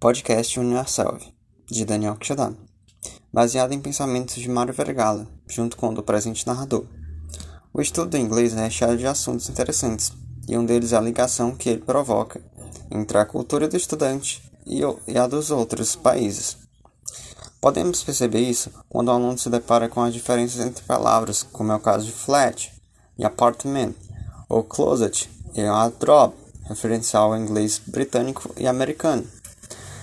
Podcast Univerself, de Daniel Kishadam, baseado em pensamentos de Mário Vergala, junto com o do presente narrador. O estudo do inglês é recheado de assuntos interessantes, e um deles é a ligação que ele provoca entre a cultura do estudante e a dos outros países. Podemos perceber isso quando o aluno se depara com as diferenças entre palavras, como é o caso de flat e apartment, ou closet e wardrobe, referencial ao inglês britânico e americano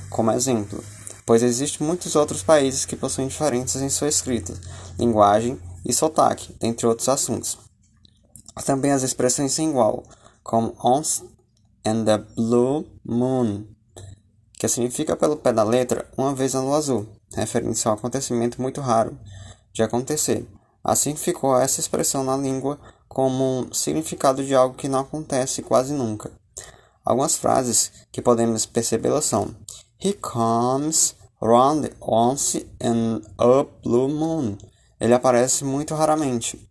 como exemplo, pois existem muitos outros países que possuem diferenças em sua escrita, linguagem e sotaque, entre outros assuntos. Também as expressões sem igual, como once and the blue moon, que significa pelo pé da letra uma vez na lua azul, referência a um acontecimento muito raro de acontecer. Assim ficou essa expressão na língua como um significado de algo que não acontece quase nunca. Algumas frases que podemos percebê-las são He comes round once in a blue moon. Ele aparece muito raramente.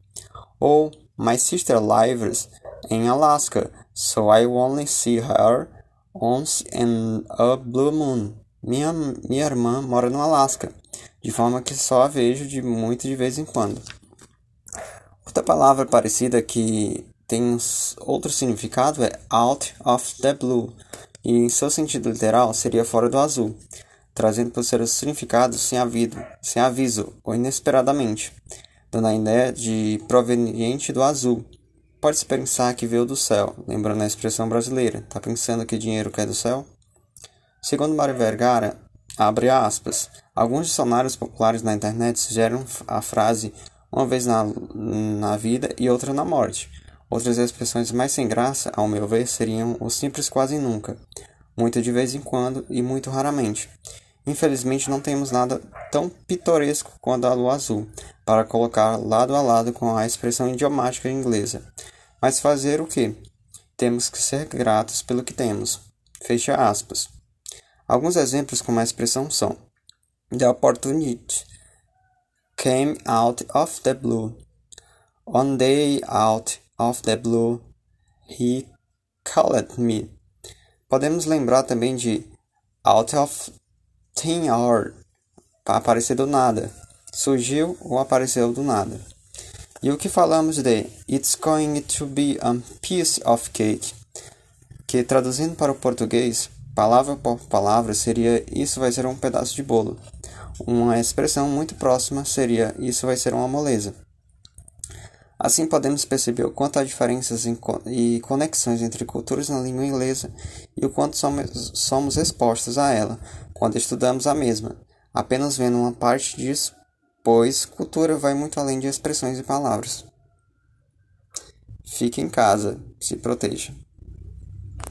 Ou My sister lives in Alaska, so I only see her once in a blue moon. Minha, minha irmã mora no Alasca, de forma que só a vejo de muito de vez em quando. Outra palavra parecida que tem outro significado é out of the blue, e em seu sentido literal seria fora do azul, trazendo por seus significados sem aviso, sem aviso ou inesperadamente, dando a ideia de proveniente do azul. Pode-se pensar que veio do céu, lembrando a expressão brasileira, tá pensando que dinheiro cai do céu? Segundo Mário Vergara, abre aspas, alguns dicionários populares na internet sugerem a frase uma vez na, na vida e outra na morte, Outras expressões mais sem graça, ao meu ver, seriam o simples quase nunca, muito de vez em quando e muito raramente. Infelizmente, não temos nada tão pitoresco quanto a lua azul para colocar lado a lado com a expressão idiomática inglesa. Mas fazer o que? Temos que ser gratos pelo que temos. Fecha aspas. Alguns exemplos com a expressão são: The opportunity came out of the blue. One day out of the blue, he called me. Podemos lembrar também de out of thin air, aparecer do nada. Surgiu ou apareceu do nada. E o que falamos de It's going to be a piece of cake, que traduzindo para o português, palavra por palavra, seria Isso vai ser um pedaço de bolo. Uma expressão muito próxima seria Isso vai ser uma moleza. Assim podemos perceber o quanto há diferenças e conexões entre culturas na língua inglesa e o quanto somos, somos expostos a ela quando estudamos a mesma, apenas vendo uma parte disso, pois cultura vai muito além de expressões e palavras. Fique em casa, se proteja.